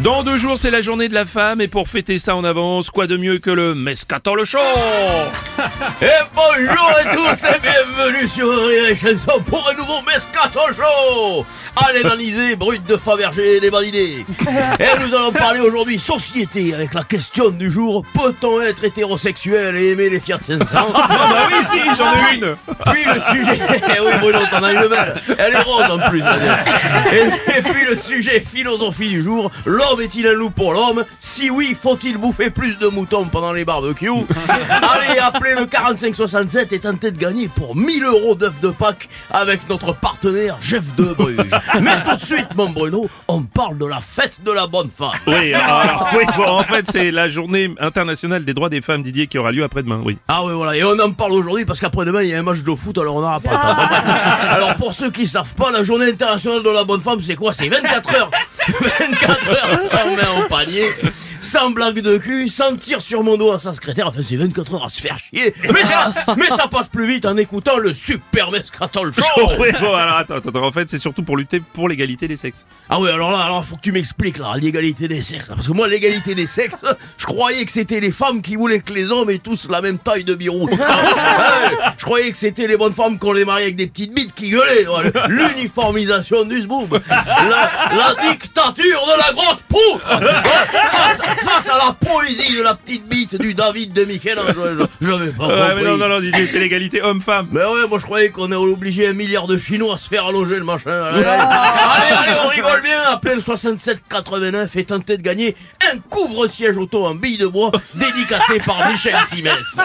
Dans deux jours, c'est la journée de la femme et pour fêter ça en avance, quoi de mieux que le Mescator le show Et bonjour à tous et bienvenue sur Rire et Chanson pour un nouveau Mescato Show. Allez l'Analysé, brut de Fabergé et des idées Et nous allons parler aujourd'hui société avec la question du jour. Peut-on être hétérosexuel et aimer les Fiat 500 Ah bah oui, si, j'en ai une. Puis le sujet... Eh oui Bruno, t'en as une belle Elle est rose en plus et, et puis le sujet philosophie du jour L'homme est-il un loup pour l'homme Si oui, faut-il bouffer plus de moutons pendant les barbecues Allez, appelez le 4567 et tentez de gagner pour 1000 euros d'œufs de Pâques avec notre partenaire Jeff de Bruges. Mais tout de suite, mon Bruno, on parle de la fête de la bonne femme. Oui, alors, oui, bon, en fait, c'est la journée internationale des droits des femmes, Didier, qui aura lieu après-demain, oui. Ah oui, voilà, et on en parle aujourd'hui parce qu'après-demain, il y a un match de foot, alors on n'aura pas le temps. Alors pour ceux qui savent pas, la journée internationale de la bonne femme, c'est quoi? C'est 24 heures 24 heures sans main au panier sans blague de cul, sans tir sur mon dos à sa secrétaire, enfin c'est 24 heures à se faire chier. Mais ça, mais ça passe plus vite en écoutant le super Mescatol Show. oui, bon, alors attends, attends, en fait, c'est surtout pour lutter pour l'égalité des sexes. Ah oui, alors là, alors faut que tu m'expliques là, l'égalité des sexes. Parce que moi, l'égalité des sexes, je croyais que c'était les femmes qui voulaient que les hommes aient tous la même taille de birou. Ah ouais, je croyais que c'était les bonnes femmes qu'on les mariait avec des petites bites qui gueulaient. Ouais, L'uniformisation du zboub. La, la dictature de la grosse poutre. Face, face à la poésie de la petite bite du David de Michel-Ange. Je n'avais pas Ouais, mais non, non, non, Didier, c'est l'égalité homme-femme. Mais ouais, moi je croyais qu'on est obligé un milliard de Chinois à se faire allonger le machin. Allez, allez, allez, allez, on rigole bien. Appelez le 6789 et tentez de gagner un couvre-siège auto en bille de bois dédicacé par Michel Simès.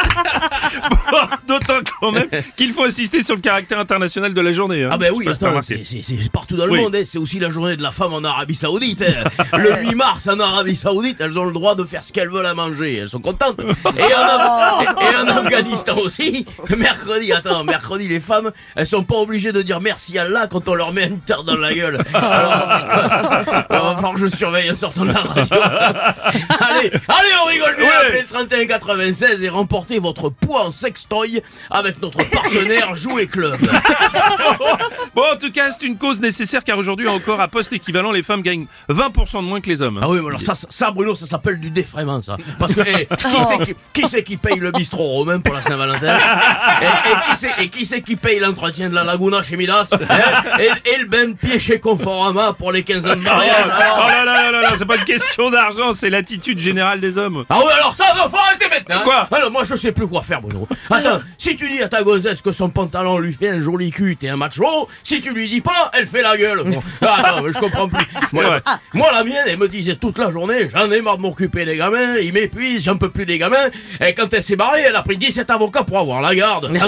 D'autant quand même qu'il faut insister sur le caractère international de la journée. hein. Ah ben oui, c'est attends, remarqué. c'est c'est- c'est partout dans le Oui. monde. hein. C'est aussi la journée de la femme en Arabie Saoudite. hein. Le 8 mars en Arabie Saoudite, elles ont le droit de faire ce qu'elles veulent à manger. Elles sont contentes. Et en, Af- et- et en Afghanistan aussi, mercredi, attends, mercredi, les femmes, elles sont pas obligées de dire merci à Allah quand on leur met une terre dans la gueule. Alors, putain, il va falloir que je surveille en sortant de la radio. allez, allez, on rigole bien. Ouais. Appelez le 31 96 et remportez votre poids en sextoy avec notre partenaire Jouet Club. Bon, en tout cas, c'est une cause nécessaire car aujourd'hui, encore à poste équivalent, les femmes gagnent 20% de moins que les hommes. Ah oui, mais alors ça, Bruno, ça s'appelle du défraiement, ça. Parce que eh, qui c'est qui, qui, c'est qui paye le bistrot romain pour la Saint-Valentin et, et qui c'est et qui c'est qui paye l'entretien de la Laguna chez Midas hein et, et le bain de pied chez Conforama pour les 15 ans de Oh, mariage alors- là là là là là, c'est pas une question d'argent, c'est l'attitude générale des hommes. Ah oui, alors ça, va, faut arrêter maintenant. Quoi Alors moi, je sais plus quoi faire, Bruno. Attends, si tu dis à ta gonzesse que son pantalon lui fait un joli cul, t'es un macho. Si tu lui dis pas, elle fait la gueule. Bon. Ah non, mais je comprends plus. Moi, la mienne, elle me disait toute la journée, j'en ai marre de m'occuper des gamins, ils m'épuisent, j'en peux plus des gamins. Et quand elle s'est barrée, elle a pris 17 avocats pour avoir la garde.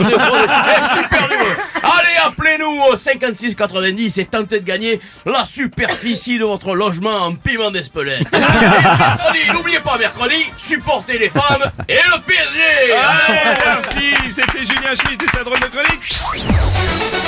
Allez, appelez-nous au 56 90 et tentez de gagner la superficie de votre logement en piment d'Espelette. N'oubliez pas mercredi, supportez les femmes et le PSG. Allez, merci, c'était Julien Schmitt et sa drôle de chronique.